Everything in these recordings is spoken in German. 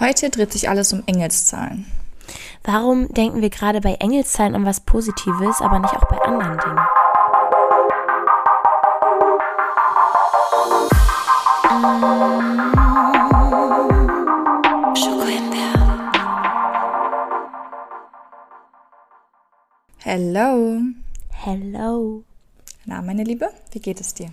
Heute dreht sich alles um Engelszahlen. Warum denken wir gerade bei Engelszahlen an was Positives, aber nicht auch bei anderen Dingen? Hello. Hello. Na, meine Liebe, wie geht es dir?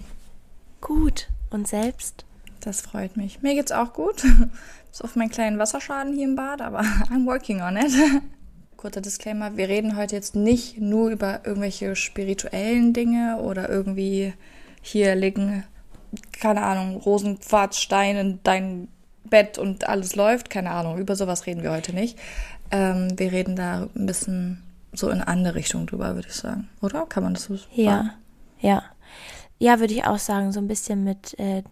Gut. Und selbst? Das freut mich. Mir geht's auch gut. Bis auf meinen kleinen Wasserschaden hier im Bad, aber I'm working on it. Kurzer Disclaimer, wir reden heute jetzt nicht nur über irgendwelche spirituellen Dinge oder irgendwie hier liegen, keine Ahnung, Rosenquarzstein in dein Bett und alles läuft. Keine Ahnung, über sowas reden wir heute nicht. Ähm, wir reden da ein bisschen so in andere Richtung drüber, würde ich sagen. Oder? Kann man das so sagen? Ja, ja. Ja, würde ich auch sagen, so ein bisschen mit, äh,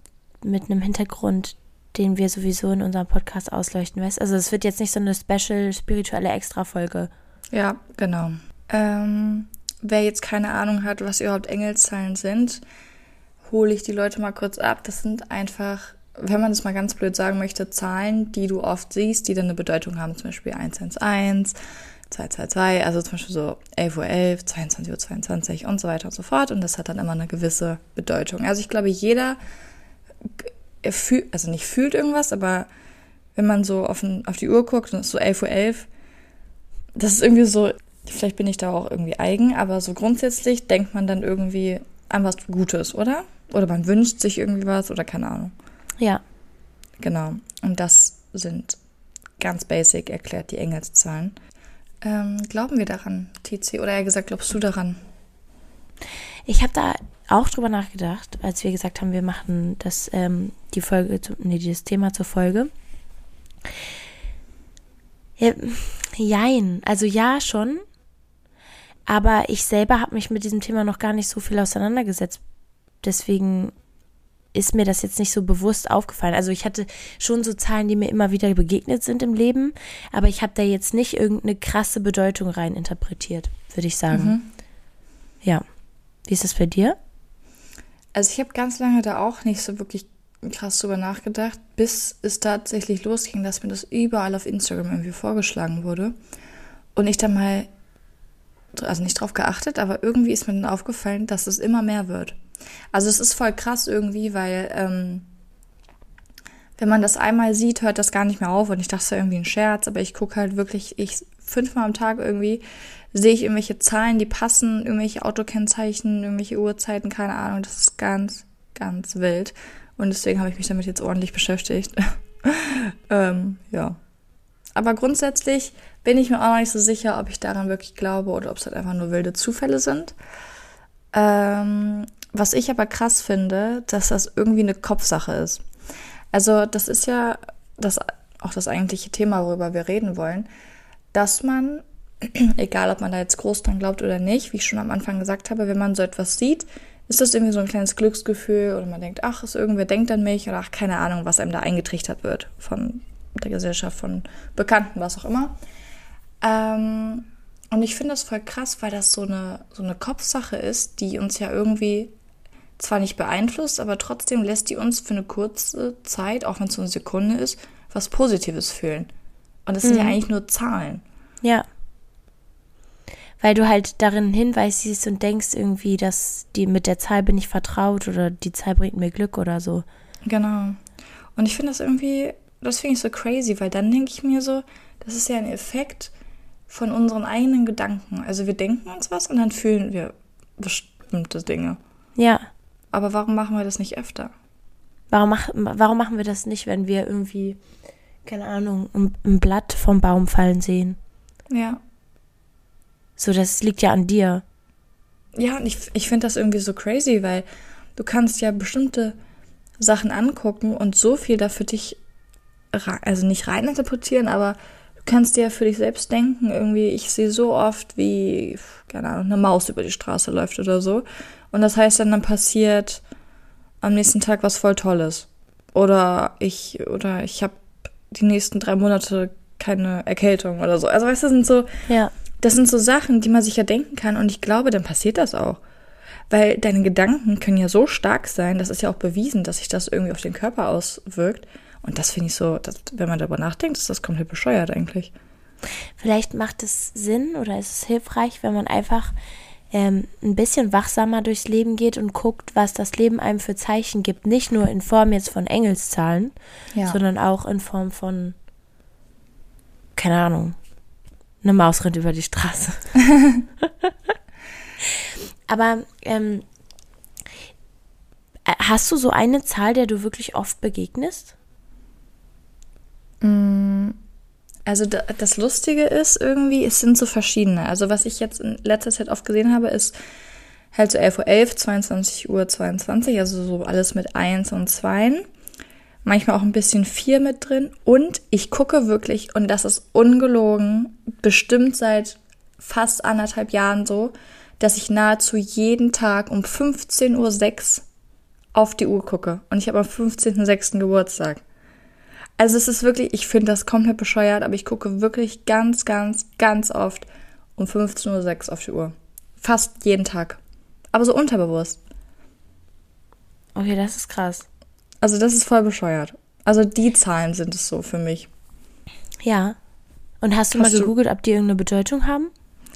mit einem Hintergrund, den wir sowieso in unserem Podcast ausleuchten, weißt Also es wird jetzt nicht so eine special spirituelle Extra-Folge. Ja, genau. Ähm, wer jetzt keine Ahnung hat, was überhaupt Engelszahlen sind, hole ich die Leute mal kurz ab. Das sind einfach, wenn man das mal ganz blöd sagen möchte, Zahlen, die du oft siehst, die dann eine Bedeutung haben. Zum Beispiel 111, 222, also zum Beispiel so 11.11 Uhr, 11, 22 Uhr 22 und so weiter und so fort. Und das hat dann immer eine gewisse Bedeutung. Also ich glaube, jeder fühlt, also nicht fühlt irgendwas, aber wenn man so auf, ein, auf die Uhr guckt und es ist so 11.11 Uhr, 11, das ist irgendwie so, vielleicht bin ich da auch irgendwie eigen, aber so grundsätzlich denkt man dann irgendwie an was Gutes, oder? Oder man wünscht sich irgendwie was oder keine Ahnung. Ja. Genau. Und das sind ganz basic erklärt die Engelszahlen. Ähm, glauben wir daran, TC? Oder eher gesagt, glaubst du daran? Ich habe da auch drüber nachgedacht, als wir gesagt haben, wir machen das, ähm, die Folge, nee, dieses Thema zur Folge. Ja, jein, also ja schon, aber ich selber habe mich mit diesem Thema noch gar nicht so viel auseinandergesetzt. Deswegen ist mir das jetzt nicht so bewusst aufgefallen. Also ich hatte schon so Zahlen, die mir immer wieder begegnet sind im Leben, aber ich habe da jetzt nicht irgendeine krasse Bedeutung rein interpretiert, würde ich sagen. Mhm. Ja. Wie ist das bei dir? Also ich habe ganz lange da auch nicht so wirklich krass drüber nachgedacht, bis es tatsächlich losging, dass mir das überall auf Instagram irgendwie vorgeschlagen wurde. Und ich dann mal, also nicht drauf geachtet, aber irgendwie ist mir dann aufgefallen, dass es immer mehr wird. Also es ist voll krass irgendwie, weil ähm, wenn man das einmal sieht, hört das gar nicht mehr auf. Und ich dachte, es wäre irgendwie ein Scherz, aber ich gucke halt wirklich, ich fünfmal am Tag irgendwie sehe ich irgendwelche Zahlen, die passen, irgendwelche Autokennzeichen, irgendwelche Uhrzeiten, keine Ahnung. Das ist ganz, ganz wild. Und deswegen habe ich mich damit jetzt ordentlich beschäftigt. ähm, ja. Aber grundsätzlich bin ich mir auch noch nicht so sicher, ob ich daran wirklich glaube oder ob es halt einfach nur wilde Zufälle sind. Ähm, was ich aber krass finde, dass das irgendwie eine Kopfsache ist. Also das ist ja das, auch das eigentliche Thema, worüber wir reden wollen, dass man, egal ob man da jetzt groß dran glaubt oder nicht, wie ich schon am Anfang gesagt habe, wenn man so etwas sieht, ist das irgendwie so ein kleines Glücksgefühl oder man denkt, ach, ist irgendwer denkt an mich oder ach, keine Ahnung, was einem da eingetrichtert wird von der Gesellschaft, von Bekannten, was auch immer. Ähm, und ich finde das voll krass, weil das so eine, so eine Kopfsache ist, die uns ja irgendwie zwar nicht beeinflusst, aber trotzdem lässt die uns für eine kurze Zeit, auch wenn es so eine Sekunde ist, was Positives fühlen. Und das sind mhm. ja eigentlich nur Zahlen. Ja. Weil du halt darin Hinweis siehst und denkst irgendwie, dass die mit der Zahl bin ich vertraut oder die Zahl bringt mir Glück oder so. Genau. Und ich finde das irgendwie, das finde ich so crazy, weil dann denke ich mir so, das ist ja ein Effekt von unseren eigenen Gedanken. Also wir denken uns was und dann fühlen wir bestimmte Dinge. Ja. Aber warum machen wir das nicht öfter? Warum, mach, warum machen wir das nicht, wenn wir irgendwie, keine Ahnung, ein, ein Blatt vom Baum fallen sehen? Ja. So, das liegt ja an dir. Ja, und ich, ich finde das irgendwie so crazy, weil du kannst ja bestimmte Sachen angucken und so viel da für dich, also nicht reininterpretieren, aber du kannst dir ja für dich selbst denken, irgendwie, ich sehe so oft, wie, keine Ahnung, eine Maus über die Straße läuft oder so. Und das heißt dann, dann passiert am nächsten Tag was voll Tolles. Oder ich, oder ich habe die nächsten drei Monate keine Erkältung oder so. Also weißt du, das sind so, ja. das sind so Sachen, die man sich ja denken kann. Und ich glaube, dann passiert das auch. Weil deine Gedanken können ja so stark sein, das ist ja auch bewiesen, dass sich das irgendwie auf den Körper auswirkt. Und das finde ich so, das, wenn man darüber nachdenkt, ist das komplett bescheuert eigentlich. Vielleicht macht es Sinn oder ist es hilfreich, wenn man einfach ähm, ein bisschen wachsamer durchs Leben geht und guckt, was das Leben einem für Zeichen gibt. Nicht nur in Form jetzt von Engelszahlen, ja. sondern auch in Form von, keine Ahnung, eine Maus rennt über die Straße. Aber ähm, hast du so eine Zahl, der du wirklich oft begegnest? Mm, also das Lustige ist irgendwie, es sind so verschiedene. Also was ich jetzt in letzter Zeit oft gesehen habe, ist halt so 11.11 Uhr, 11, 22 Uhr 22, also so alles mit 1 und 2. Manchmal auch ein bisschen 4 mit drin. Und ich gucke wirklich, und das ist ungelogen, bestimmt seit fast anderthalb Jahren so, dass ich nahezu jeden Tag um 15.06 Uhr auf die Uhr gucke. Und ich habe am 15.06. Geburtstag. Also es ist wirklich, ich finde das komplett bescheuert, aber ich gucke wirklich ganz, ganz, ganz oft um 15.06 Uhr auf die Uhr. Fast jeden Tag. Aber so unterbewusst. Okay, das ist krass. Also das ist voll bescheuert. Also die Zahlen sind es so für mich. Ja. Und hast du hast mal gegoogelt, du? ob die irgendeine Bedeutung haben?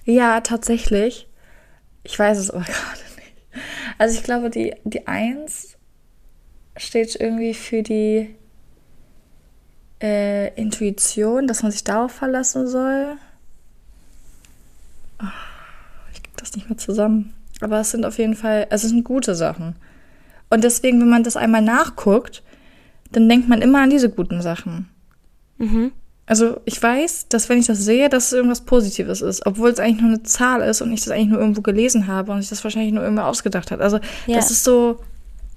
Ja, tatsächlich. Ich weiß es aber gerade nicht. Also ich glaube, die, die 1 steht irgendwie für die äh, Intuition, dass man sich darauf verlassen soll. Oh, ich krieg das nicht mehr zusammen. Aber es sind auf jeden Fall, also es sind gute Sachen. Und deswegen, wenn man das einmal nachguckt, dann denkt man immer an diese guten Sachen. Mhm. Also ich weiß, dass wenn ich das sehe, dass es irgendwas Positives ist, obwohl es eigentlich nur eine Zahl ist und ich das eigentlich nur irgendwo gelesen habe und ich das wahrscheinlich nur irgendwo ausgedacht hat. Also ja. das ist so,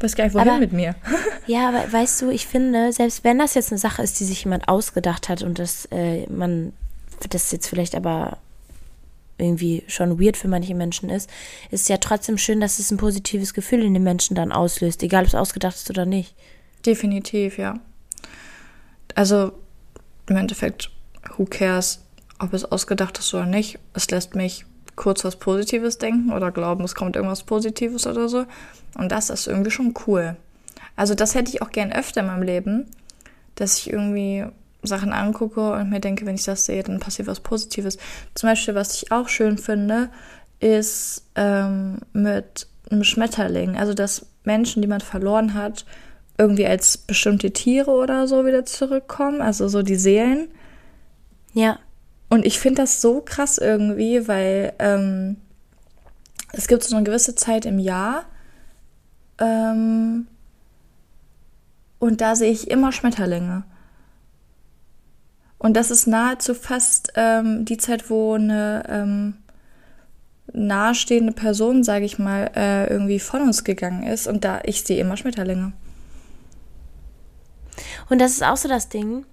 weiß gar nicht, wohin aber, mit mir. ja, aber weißt du, ich finde, selbst wenn das jetzt eine Sache ist, die sich jemand ausgedacht hat und das äh, man das jetzt vielleicht aber irgendwie schon weird für manche Menschen ist, ist ja trotzdem schön, dass es ein positives Gefühl in den Menschen dann auslöst, egal ob es ausgedacht ist oder nicht. Definitiv, ja. Also im Endeffekt, who cares, ob es ausgedacht ist oder nicht. Es lässt mich kurz was Positives denken oder glauben, es kommt irgendwas Positives oder so. Und das ist irgendwie schon cool. Also das hätte ich auch gern öfter in meinem Leben, dass ich irgendwie Sachen angucke und mir denke, wenn ich das sehe, dann passiert was Positives. Zum Beispiel, was ich auch schön finde, ist ähm, mit einem Schmetterling. Also dass Menschen, die man verloren hat, irgendwie als bestimmte Tiere oder so wieder zurückkommen. Also so die Seelen. Ja. Und ich finde das so krass irgendwie, weil ähm, es gibt so eine gewisse Zeit im Jahr, ähm, und da sehe ich immer Schmetterlinge. Und das ist nahezu fast ähm, die Zeit, wo eine ähm, nahestehende Person, sage ich mal, äh, irgendwie von uns gegangen ist. Und da ich sehe immer Schmetterlinge. Und das ist auch so das Ding.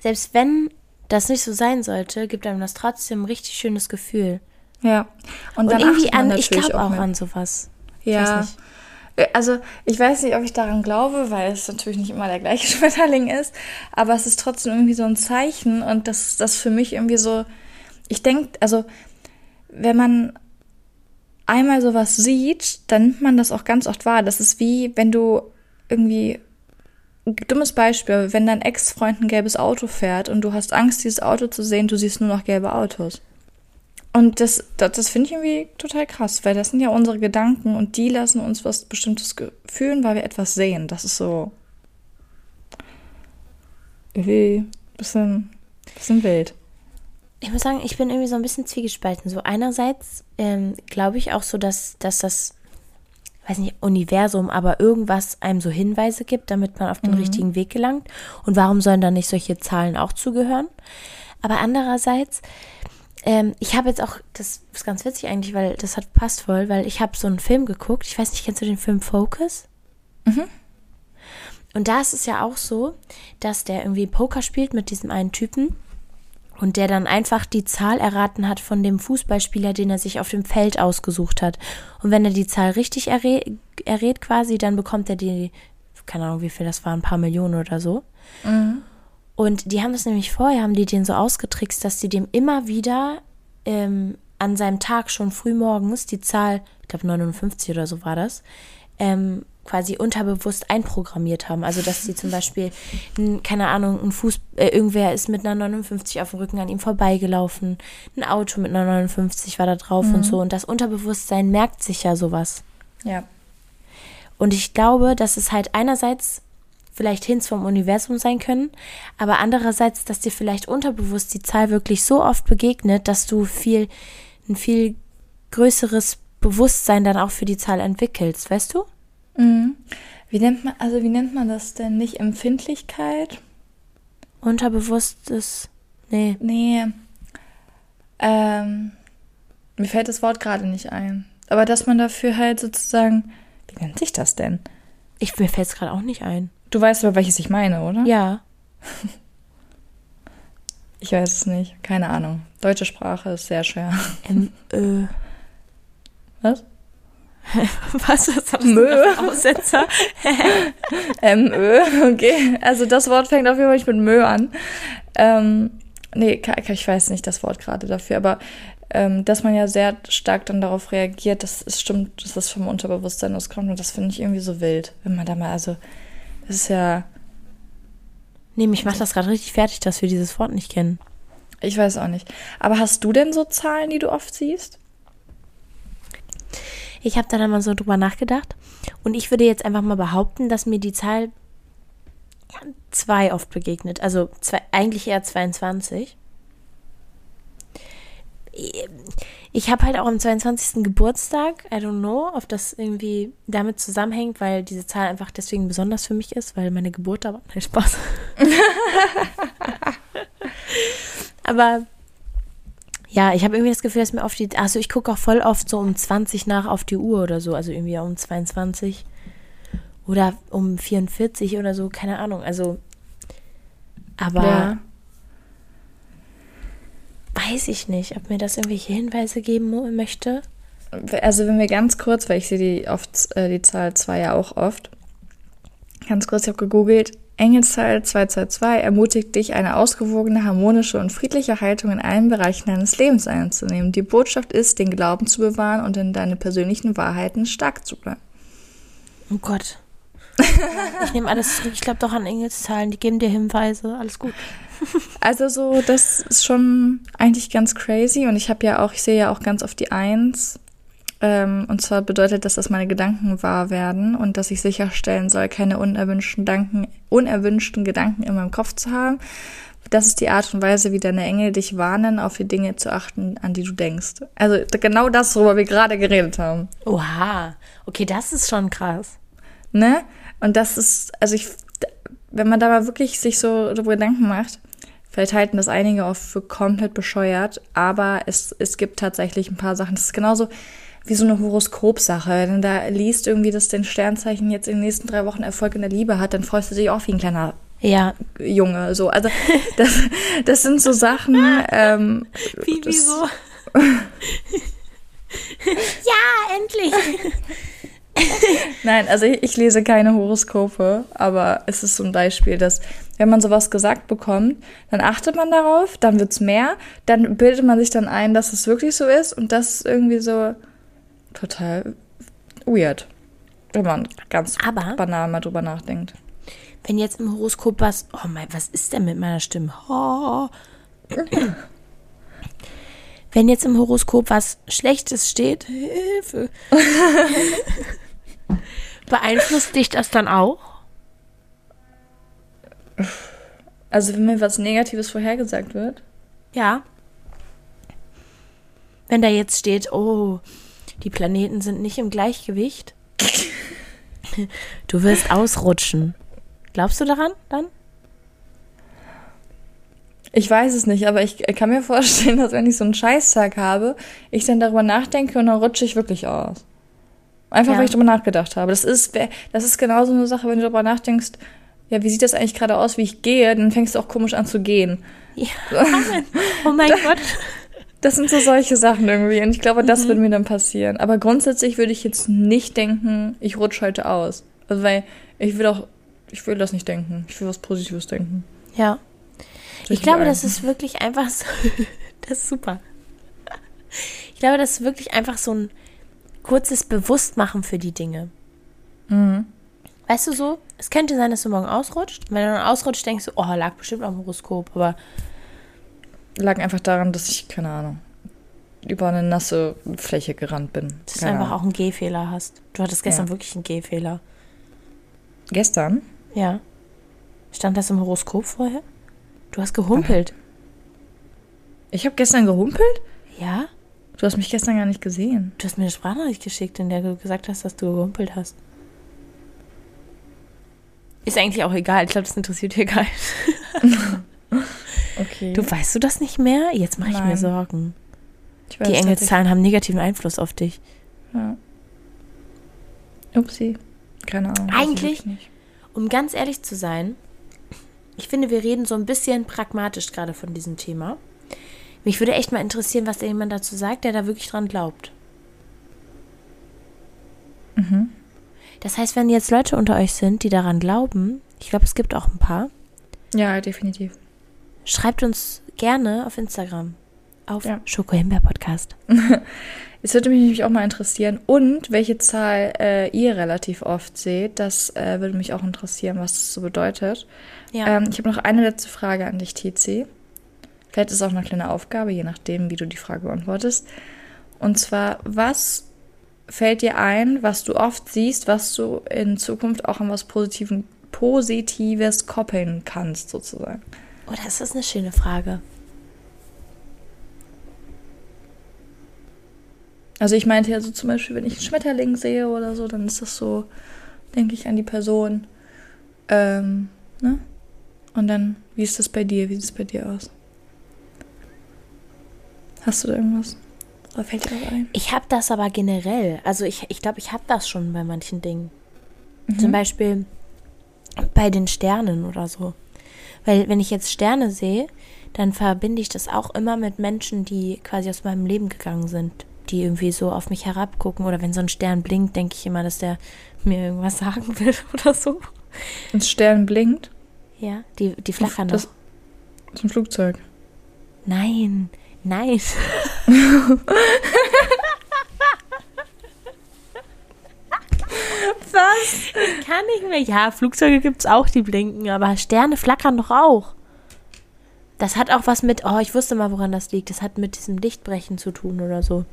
Selbst wenn das nicht so sein sollte, gibt einem das trotzdem ein richtig schönes Gefühl. Ja. Und, und irgendwie an, ich glaube auch, auch an sowas. Ja. Also ich weiß nicht, ob ich daran glaube, weil es natürlich nicht immer der gleiche Schmetterling ist, aber es ist trotzdem irgendwie so ein Zeichen und das das für mich irgendwie so. Ich denke, also wenn man einmal sowas sieht, dann nimmt man das auch ganz oft wahr. Das ist wie, wenn du irgendwie dummes Beispiel, wenn dein Ex-Freund ein gelbes Auto fährt und du hast Angst, dieses Auto zu sehen, du siehst nur noch gelbe Autos. Und das, das, das finde ich irgendwie total krass, weil das sind ja unsere Gedanken und die lassen uns was Bestimmtes fühlen, weil wir etwas sehen. Das ist so irgendwie bisschen, bisschen wild. Ich muss sagen, ich bin irgendwie so ein bisschen zwiegespalten. So einerseits ähm, glaube ich auch so, dass, dass das, weiß nicht, Universum, aber irgendwas einem so Hinweise gibt, damit man auf den mhm. richtigen Weg gelangt. Und warum sollen da nicht solche Zahlen auch zugehören? Aber andererseits ähm, ich habe jetzt auch, das ist ganz witzig eigentlich, weil das hat passt voll, weil ich habe so einen Film geguckt. Ich weiß nicht, kennst du den Film Focus? Mhm. Und da ist es ja auch so, dass der irgendwie Poker spielt mit diesem einen Typen und der dann einfach die Zahl erraten hat von dem Fußballspieler, den er sich auf dem Feld ausgesucht hat. Und wenn er die Zahl richtig errät, errät quasi, dann bekommt er die, keine Ahnung, wie viel das war, ein paar Millionen oder so. Mhm. Und die haben das nämlich vorher, haben die den so ausgetrickst, dass sie dem immer wieder ähm, an seinem Tag schon früh morgens die Zahl, ich glaube 59 oder so war das, ähm, quasi unterbewusst einprogrammiert haben. Also dass sie zum Beispiel, n, keine Ahnung, ein Fuß, äh, irgendwer ist mit einer 59 auf dem Rücken an ihm vorbeigelaufen, ein Auto mit einer 59 war da drauf und so. Und das Unterbewusstsein merkt sich ja sowas. Ja. Und ich glaube, dass es halt einerseits vielleicht Hints vom Universum sein können, aber andererseits, dass dir vielleicht unterbewusst die Zahl wirklich so oft begegnet, dass du viel, ein viel größeres Bewusstsein dann auch für die Zahl entwickelst, weißt du? Mhm. Wie nennt man, also wie nennt man das denn? Nicht Empfindlichkeit? Unterbewusstes, nee. Nee. Ähm, mir fällt das Wort gerade nicht ein. Aber dass man dafür halt sozusagen, wie nennt sich das denn? Ich, mir fällt es gerade auch nicht ein. Du weißt aber, welches ich meine, oder? Ja. Ich weiß es nicht. Keine Ahnung. Deutsche Sprache ist sehr schwer. M, äh. Was? Was ist das Mö. Aussetzer? M-Ö, okay. Also das Wort fängt auf jeden Fall nicht mit Mö an. Ähm, nee, ich weiß nicht das Wort gerade dafür, aber ähm, dass man ja sehr stark dann darauf reagiert, das ist stimmt, dass das vom Unterbewusstsein auskommt und das finde ich irgendwie so wild, wenn man da mal, also, das ist ja, Nee, mich macht das gerade richtig fertig, dass wir dieses Wort nicht kennen. ich weiß auch nicht. Aber hast du denn so Zahlen, die du oft siehst? Ich habe da dann mal so drüber nachgedacht und ich würde jetzt einfach mal behaupten, dass mir die Zahl zwei oft begegnet. Also zwei, eigentlich eher 22. Ich habe halt auch am 22. Geburtstag, I don't know, ob das irgendwie damit zusammenhängt, weil diese Zahl einfach deswegen besonders für mich ist, weil meine Geburt da war. Nein, Spaß. Aber ja, ich habe irgendwie das Gefühl, dass mir oft die. Also ich gucke auch voll oft so um 20 nach auf die Uhr oder so, also irgendwie um 22 oder um 44 oder so, keine Ahnung. Also, aber weiß ich nicht, ob mir das irgendwelche Hinweise geben möchte. Also wenn wir ganz kurz, weil ich sehe die oft äh, die Zahl 2 ja auch oft. Ganz kurz, ich habe gegoogelt. Engelszahl 222 ermutigt dich, eine ausgewogene, harmonische und friedliche Haltung in allen Bereichen deines Lebens einzunehmen. Die Botschaft ist, den Glauben zu bewahren und in deine persönlichen Wahrheiten stark zu bleiben. Oh Gott. ich nehme alles zurück. Ich glaube doch an Engelszahlen. Die geben dir Hinweise. Alles gut. Also so, das ist schon eigentlich ganz crazy und ich habe ja auch, ich sehe ja auch ganz oft die Eins. Ähm, und zwar bedeutet das, dass meine Gedanken wahr werden und dass ich sicherstellen soll, keine unerwünschten, Danken, unerwünschten Gedanken in meinem Kopf zu haben. Das ist die Art und Weise, wie deine Engel dich warnen, auf die Dinge zu achten, an die du denkst. Also genau das, worüber wir gerade geredet haben. Oha. Okay, das ist schon krass. Ne? Und das ist, also ich, wenn man da mal wirklich sich so darüber Gedanken macht, vielleicht halten das einige auch für komplett bescheuert, aber es, es gibt tatsächlich ein paar Sachen. Das ist genauso wie so eine Horoskopsache. Wenn du da liest irgendwie, dass dein Sternzeichen jetzt in den nächsten drei Wochen Erfolg in der Liebe hat, dann freust du dich auch wie ein kleiner Ja. Junge. So, also das, das sind so Sachen. Ähm, Wie, das- wieso? ja, endlich. Nein, also ich, ich lese keine Horoskope, aber es ist so ein Beispiel, dass wenn man sowas gesagt bekommt, dann achtet man darauf, dann wird's mehr, dann bildet man sich dann ein, dass es wirklich so ist und das ist irgendwie so total weird, wenn man ganz Aber- banal mal drüber nachdenkt. Wenn jetzt im Horoskop was. Oh mein, was ist denn mit meiner Stimme? Oh. Wenn jetzt im Horoskop was Schlechtes steht, Hilfe. Beeinflusst dich das dann auch? Also wenn mir was Negatives vorhergesagt wird, Ja. Wenn da jetzt steht, oh, die Planeten sind nicht im Gleichgewicht. Du wirst ausrutschen. Glaubst du daran dann? ich weiß es nicht, aber ich kann mir vorstellen, dass wenn ich so einen Scheißtag habe, ich dann darüber nachdenke und dann rutsche ich wirklich aus. Einfach, Ja. weil ich darüber nachgedacht habe. Das ist, das ist genau so eine Sache, wenn du darüber nachdenkst, ja, wie sieht das eigentlich gerade aus, wie ich gehe, dann fängst du auch komisch an zu gehen. Ja. Oh mein Gott. Das sind so solche Sachen irgendwie und ich glaube, das Mhm. wird mir dann passieren. Aber grundsätzlich würde ich jetzt nicht denken, ich rutsche heute aus. Also, weil ich will auch, ich will das nicht denken. Ich will was Positives denken. Ja. Ich Richtig glaube, das ist wirklich einfach so. Das ist super. Ich glaube, das ist wirklich einfach so ein kurzes Bewusstmachen für die Dinge. Mhm. Weißt du so, es könnte sein, dass du morgen ausrutscht. Wenn du dann ausrutscht, denkst du, oh, lag bestimmt am Horoskop. Aber Lag einfach daran, dass ich, keine Ahnung, über eine nasse Fläche gerannt bin. dass du einfach Ahnung. auch einen Gehfehler hast. Du hattest gestern Ja. wirklich einen Gehfehler. Gestern? Ja. Stand das im Horoskop vorher? Du hast gehumpelt. Ich habe gestern gehumpelt? Ja? Du hast mich gestern gar nicht gesehen. Du hast mir eine Sprachnachricht geschickt, in der du gesagt hast, dass du gehumpelt hast. Ist eigentlich auch egal. Ich glaube, das interessiert hier keinen. Okay. Du weißt du das nicht mehr? Jetzt mache ich mir. Sorgen. ich weiß Die Engelszahlen haben negativen Einfluss auf dich. Ja. Upsi. Keine Ahnung. Eigentlich-. Um ganz ehrlich zu sein, ich finde, wir reden so ein bisschen pragmatisch gerade von diesem Thema. Mich würde echt mal interessieren, was da jemand dazu sagt, der da wirklich dran glaubt. Mhm. Das heißt, wenn jetzt Leute unter euch sind, die daran glauben, ich glaube, es gibt auch ein paar, Ja, definitiv. Schreibt uns gerne auf Instagram. Auf Ja. Schokohimbeer Podcast. Es würde mich nämlich auch mal interessieren. Und welche Zahl äh, ihr relativ oft seht, das äh, würde mich auch interessieren, was das so bedeutet. Ja. Ähm, ich habe noch eine letzte Frage an dich, TC. Vielleicht ist es auch eine kleine Aufgabe, je nachdem, wie du die Frage beantwortest. Und zwar, was fällt dir ein, was du oft siehst, was du in Zukunft auch an was Positiven, Positives koppeln kannst, sozusagen? Oh, das ist eine schöne Frage. Also ich meinte ja so zum Beispiel, wenn ich einen Schmetterling sehe oder so, dann ist das so, denke ich an die Person. Ähm, ne? Und dann, wie ist das bei dir? Wie sieht es bei dir aus? Hast du da irgendwas? Oder fällt dir was ein? Ich habe das aber generell. Also ich glaube, ich, glaub, ich habe das schon bei manchen Dingen. Mhm. Zum Beispiel bei den Sternen oder so. Weil wenn ich jetzt Sterne sehe, dann verbinde ich das auch immer mit Menschen, die quasi aus meinem Leben gegangen sind, die irgendwie so auf mich herabgucken. Oder wenn so ein Stern blinkt, denke ich immer, dass der mir irgendwas sagen will oder so. Ein Stern blinkt. Ja, die, die flackern Das ist ein Flugzeug. Nein, nein. Was? Kann nicht mehr. Ja, Flugzeuge gibt es auch, die blinken, aber Sterne flackern doch auch. Das hat auch was mit, oh, ich wusste mal, woran das liegt. Das hat mit diesem Lichtbrechen zu tun oder so.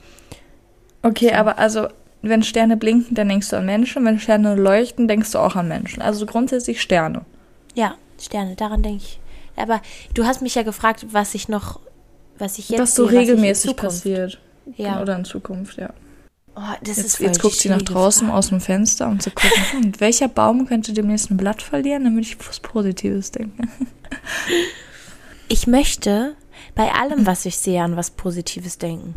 Okay, aber also, wenn Sterne blinken, dann denkst du an Menschen. Wenn Sterne leuchten, denkst du auch an Menschen. Also grundsätzlich Sterne. Ja, Sterne, daran denke ich. Aber du hast mich ja gefragt, was ich noch, was ich jetzt was so ich regelmäßig passiert. Ja. Oder in Zukunft, ja. Oh, Jetzt, jetzt guckt sie nach draußen Frage. aus dem Fenster, um zu gucken, hm, welcher Baum könnte demnächst ein Blatt verlieren, damit ich was Positives denke. Ich möchte bei allem, was ich sehe, an was Positives denken.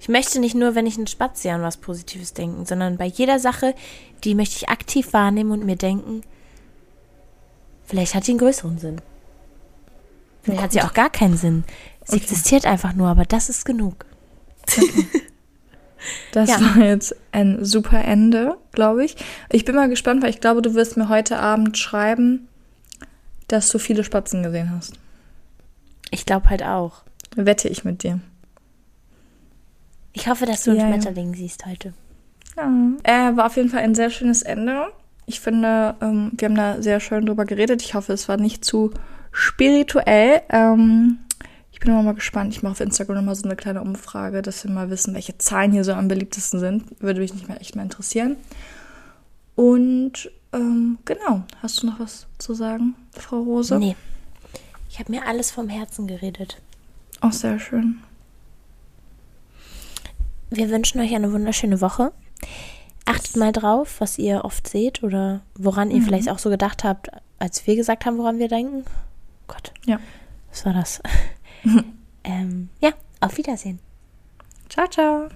Ich möchte nicht nur, wenn ich einen Spatz sehe, an was Positives denken, sondern bei jeder Sache, die möchte ich aktiv wahrnehmen und mir denken, vielleicht hat die einen größeren Sinn. Vielleicht hat sie auch gar keinen Sinn. Sie Okay. existiert einfach nur, aber das ist genug. Das Ja. war jetzt ein super Ende, glaube ich. Ich bin mal gespannt, weil ich glaube, du wirst mir heute Abend schreiben, dass du viele Spatzen gesehen hast. Ich glaube halt auch. Wette ich mit dir. Ich hoffe, dass du einen Ja, ja. Schmetterling siehst heute. Ja. Äh, war auf jeden Fall ein sehr schönes Ende. Ich finde, ähm, wir haben da sehr schön drüber geredet. Ich hoffe, es war nicht zu spirituell. Ähm, bin immer mal gespannt. Ich mache auf Instagram nochmal so eine kleine Umfrage, dass wir mal wissen, welche Zahlen hier so am beliebtesten sind. Würde mich nicht mehr echt mal interessieren. Und ähm, genau, hast du noch was zu sagen, Frau Rose? Nee. Ich habe mir alles vom Herzen geredet. Auch sehr schön. Wir wünschen euch eine wunderschöne Woche. Achtet mal drauf, was ihr oft seht oder woran ihr vielleicht auch so gedacht habt, als wir gesagt haben, woran wir denken. Gott, Ja. was war das? ähm, ja, auf Wiedersehen. Ciao, ciao.